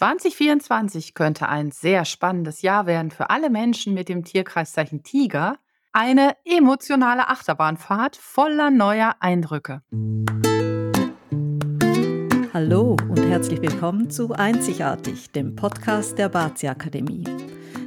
2024 könnte ein sehr spannendes Jahr werden für alle Menschen mit dem Tierkreiszeichen Tiger. Eine emotionale Achterbahnfahrt voller neuer Eindrücke. Hallo und herzlich willkommen zu Einzigartig, dem Podcast der Bazi Akademie.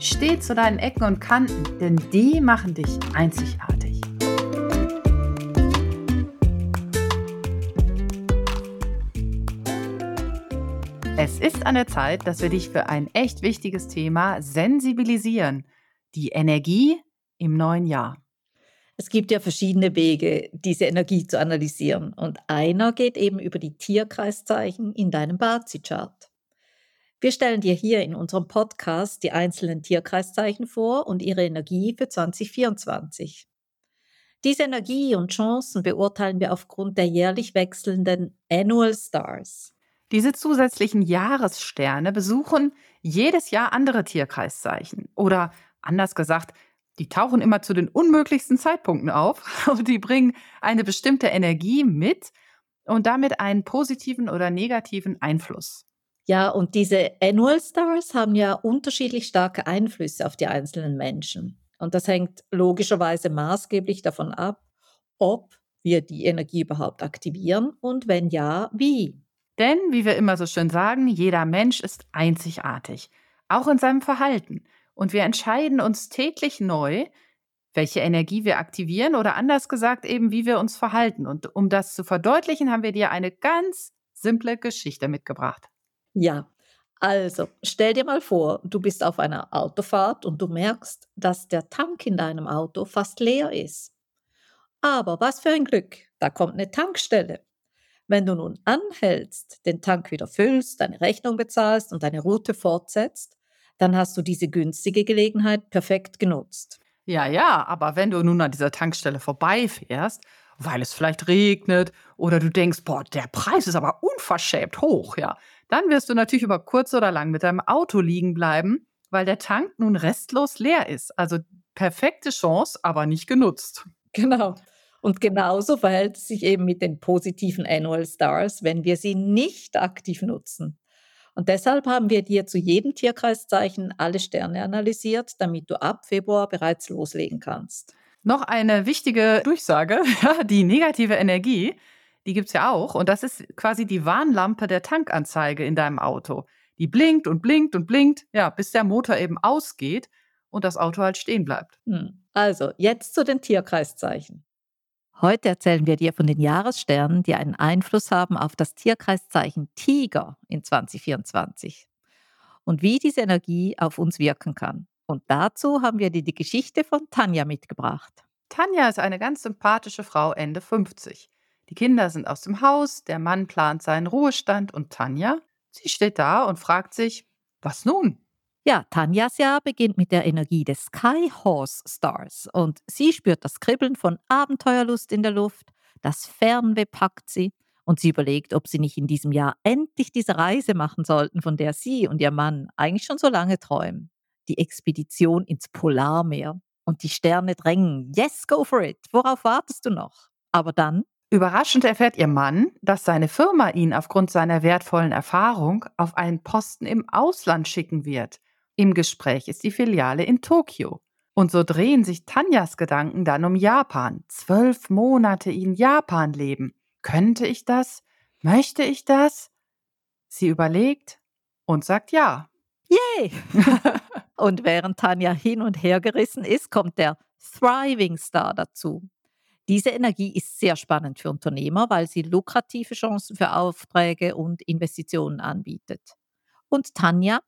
Steh zu deinen Ecken und Kanten, denn die machen dich einzigartig. Es ist an der Zeit, dass wir dich für ein echt wichtiges Thema sensibilisieren. Die Energie im neuen Jahr. Es gibt ja verschiedene Wege, diese Energie zu analysieren. Und einer geht eben über die Tierkreiszeichen in deinem Bazi-Chart. Wir stellen dir hier in unserem Podcast die einzelnen Tierkreiszeichen vor und ihre Energie für 2024. Diese Energie und Chancen beurteilen wir aufgrund der jährlich wechselnden Annual Stars. Diese zusätzlichen Jahressterne besuchen jedes Jahr andere Tierkreiszeichen. Oder anders gesagt, die tauchen immer zu den unmöglichsten Zeitpunkten auf und die bringen eine bestimmte Energie mit und damit einen positiven oder negativen Einfluss. Ja, und diese Annual Stars haben ja unterschiedlich starke Einflüsse auf die einzelnen Menschen. Und das hängt logischerweise maßgeblich davon ab, ob wir die Energie überhaupt aktivieren und wenn ja, wie. Denn, wie wir immer so schön sagen, jeder Mensch ist einzigartig, auch in seinem Verhalten. Und wir entscheiden uns täglich neu, welche Energie wir aktivieren oder anders gesagt eben, wie wir uns verhalten. Und um das zu verdeutlichen, haben wir dir eine ganz simple Geschichte mitgebracht. Ja, also stell dir mal vor, du bist auf einer Autofahrt und du merkst, dass der Tank in deinem Auto fast leer ist. Aber was für ein Glück, da kommt eine Tankstelle. Wenn du nun anhältst, den Tank wieder füllst, deine Rechnung bezahlst und deine Route fortsetzt, dann hast du diese günstige Gelegenheit perfekt genutzt. Ja, ja, aber wenn du nun an dieser Tankstelle vorbeifährst, weil es vielleicht regnet oder du denkst, boah, der Preis ist aber unverschämt hoch, ja, dann wirst du natürlich über kurz oder lang mit deinem Auto liegen bleiben, weil der Tank nun restlos leer ist. Also perfekte Chance, aber nicht genutzt. Genau. Und genauso verhält es sich eben mit den positiven Annual Stars, wenn wir sie nicht aktiv nutzen. Und deshalb haben wir dir zu jedem Tierkreiszeichen alle Sterne analysiert, damit du ab Februar bereits loslegen kannst. Noch eine wichtige Durchsage, die negative Energie die gibt es ja auch. Und das ist quasi die Warnlampe der Tankanzeige in deinem Auto. Die blinkt und blinkt und blinkt, ja, bis der Motor eben ausgeht und das Auto halt stehen bleibt. Hm. Also, jetzt zu den Tierkreiszeichen. Heute erzählen wir dir von den Jahressternen, die einen Einfluss haben auf das Tierkreiszeichen Tiger in 2024 und wie diese Energie auf uns wirken kann. Und dazu haben wir dir die Geschichte von Tanja mitgebracht. Tanja ist eine ganz sympathische Frau Ende 50. Die Kinder sind aus dem Haus, der Mann plant seinen Ruhestand und Tanja, sie steht da und fragt sich, was nun? Ja, Tanjas Jahr beginnt mit der Energie des Sky Horse Stars und sie spürt das Kribbeln von Abenteuerlust in der Luft, das Fernweh packt sie und sie überlegt, ob sie nicht in diesem Jahr endlich diese Reise machen sollten, von der sie und ihr Mann eigentlich schon so lange träumen. Die Expedition ins Polarmeer. Und die Sterne drängen. Yes, go for it. Worauf wartest du noch? Aber dann Überraschend erfährt ihr Mann, dass seine Firma ihn aufgrund seiner wertvollen Erfahrung auf einen Posten im Ausland schicken wird. Im Gespräch ist die Filiale in Tokio. Und so drehen sich Tanjas Gedanken dann um Japan. Zwölf Monate in Japan leben. Könnte ich das? Möchte ich das? Sie überlegt und sagt ja. Yay! und während Tanja hin und her gerissen ist, kommt der Thriving Star dazu. Diese Energie ist sehr spannend für Unternehmer, weil sie lukrative Chancen für Aufträge und Investitionen anbietet. Und Tanja,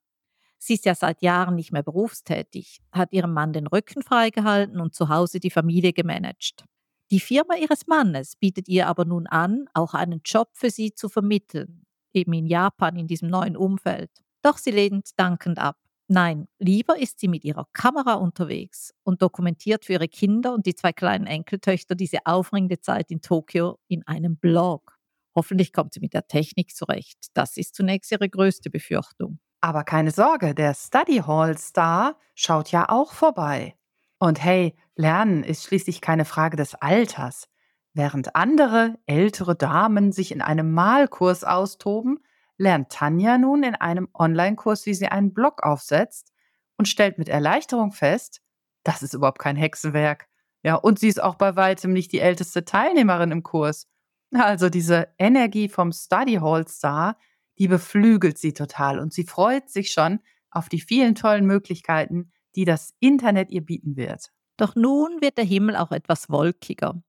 sie ist ja seit Jahren nicht mehr berufstätig, hat ihrem Mann den Rücken freigehalten und zu Hause die Familie gemanagt. Die Firma ihres Mannes bietet ihr aber nun an, auch einen Job für sie zu vermitteln, eben in Japan in diesem neuen Umfeld. Doch sie lehnt dankend ab. Nein, lieber ist sie mit ihrer Kamera unterwegs und dokumentiert für ihre Kinder und die zwei kleinen Enkeltöchter diese aufregende Zeit in Tokio in einem Blog. Hoffentlich kommt sie mit der Technik zurecht. Das ist zunächst ihre größte Befürchtung. Aber keine Sorge, der Study Hall Star schaut ja auch vorbei. Und hey, Lernen ist schließlich keine Frage des Alters. Während andere ältere Damen sich in einem Malkurs austoben, lernt Tanja nun in einem Online-Kurs, wie sie einen Blog aufsetzt und stellt mit Erleichterung fest, das ist überhaupt kein Hexenwerk. Ja, und sie ist auch bei weitem nicht die älteste Teilnehmerin im Kurs. Also diese Energie vom Study Hall Star, die beflügelt sie total und sie freut sich schon auf die vielen tollen Möglichkeiten, die das Internet ihr bieten wird. Doch nun wird der Himmel auch etwas wolkiger.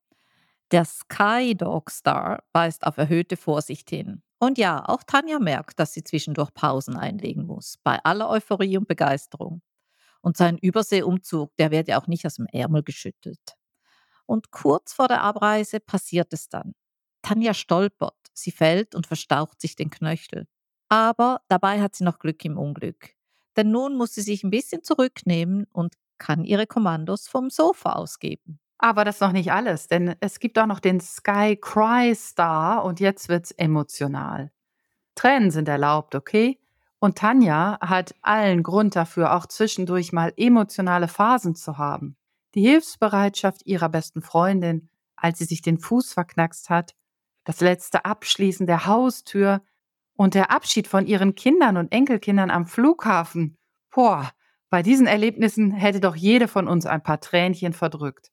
Der Sky Dog Star weist auf erhöhte Vorsicht hin. Und ja, auch Tanja merkt, dass sie zwischendurch Pausen einlegen muss, bei aller Euphorie und Begeisterung. Und sein Überseeumzug, der wird ja auch nicht aus dem Ärmel geschüttelt. Und kurz vor der Abreise passiert es dann. Tanja stolpert, sie fällt und verstaucht sich den Knöchel. Aber dabei hat sie noch Glück im Unglück. Denn nun muss sie sich ein bisschen zurücknehmen und kann ihre Kommandos vom Sofa ausgeben. Aber das ist noch nicht alles, denn es gibt auch noch den Sky Cry Star und jetzt wird's emotional. Tränen sind erlaubt, okay? Und Tanja hat allen Grund dafür, auch zwischendurch mal emotionale Phasen zu haben. Die Hilfsbereitschaft ihrer besten Freundin, als sie sich den Fuß verknackst hat, das letzte Abschließen der Haustür und der Abschied von ihren Kindern und Enkelkindern am Flughafen. Boah, bei diesen Erlebnissen hätte doch jede von uns ein paar Tränchen verdrückt.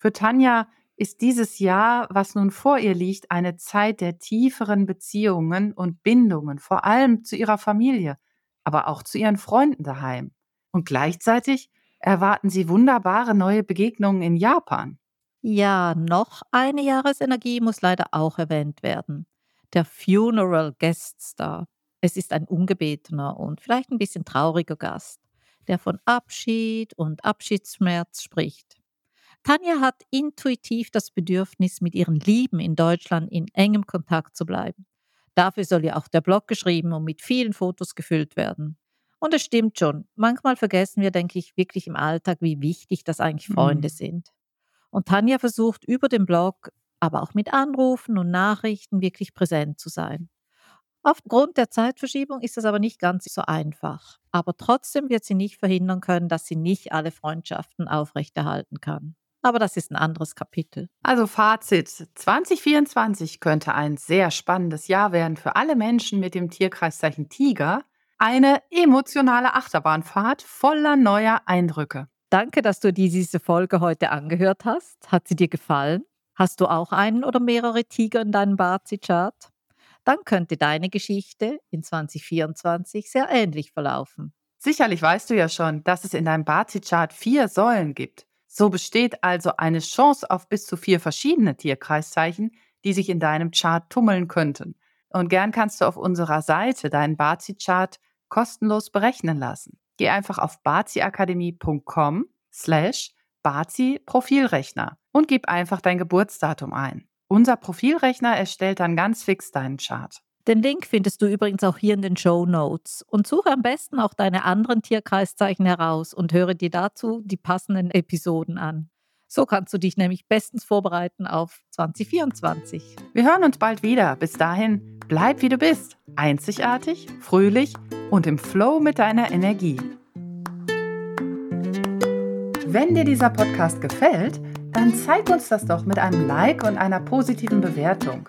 Für Tanja ist dieses Jahr, was nun vor ihr liegt, eine Zeit der tieferen Beziehungen und Bindungen, vor allem zu ihrer Familie, aber auch zu ihren Freunden daheim. Und gleichzeitig erwarten sie wunderbare neue Begegnungen in Japan. Ja, noch eine Jahresenergie muss leider auch erwähnt werden. Der Funeral Guest Star. Es ist ein ungebetener und vielleicht ein bisschen trauriger Gast, der von Abschied und Abschiedsschmerz spricht. Tanja hat intuitiv das Bedürfnis, mit ihren Lieben in Deutschland in engem Kontakt zu bleiben. Dafür soll ja auch der Blog geschrieben und mit vielen Fotos gefüllt werden. Und es stimmt schon, manchmal vergessen wir, denke ich, wirklich im Alltag, wie wichtig das eigentlich Freunde mhm. sind. Und Tanja versucht über den Blog, aber auch mit Anrufen und Nachrichten wirklich präsent zu sein. Aufgrund der Zeitverschiebung ist das aber nicht ganz so einfach. Aber trotzdem wird sie nicht verhindern können, dass sie nicht alle Freundschaften aufrechterhalten kann. Aber das ist ein anderes Kapitel. Also Fazit, 2024 könnte ein sehr spannendes Jahr werden für alle Menschen mit dem Tierkreiszeichen Tiger. Eine emotionale Achterbahnfahrt voller neuer Eindrücke. Danke, dass du diese Folge heute angehört hast. Hat sie dir gefallen? Hast du auch einen oder mehrere Tiger in deinem Bazi-Chart? Dann könnte deine Geschichte in 2024 sehr ähnlich verlaufen. Sicherlich weißt du ja schon, dass es in deinem Bazi-Chart vier Säulen gibt. So besteht also eine Chance auf bis zu vier verschiedene Tierkreiszeichen, die sich in deinem Chart tummeln könnten. Und gern kannst du auf unserer Seite deinen Bazi-Chart kostenlos berechnen lassen. Geh einfach auf baziakademie.com slash Bazi-Profilrechner und gib einfach dein Geburtsdatum ein. Unser Profilrechner erstellt dann ganz fix deinen Chart. Den Link findest du übrigens auch hier in den Show Notes. Und suche am besten auch deine anderen Tierkreiszeichen heraus und höre dir dazu die passenden Episoden an. So kannst du dich nämlich bestens vorbereiten auf 2024. Wir hören uns bald wieder. Bis dahin, bleib wie du bist. Einzigartig, fröhlich und im Flow mit deiner Energie. Wenn dir dieser Podcast gefällt, dann zeig uns das doch mit einem Like und einer positiven Bewertung.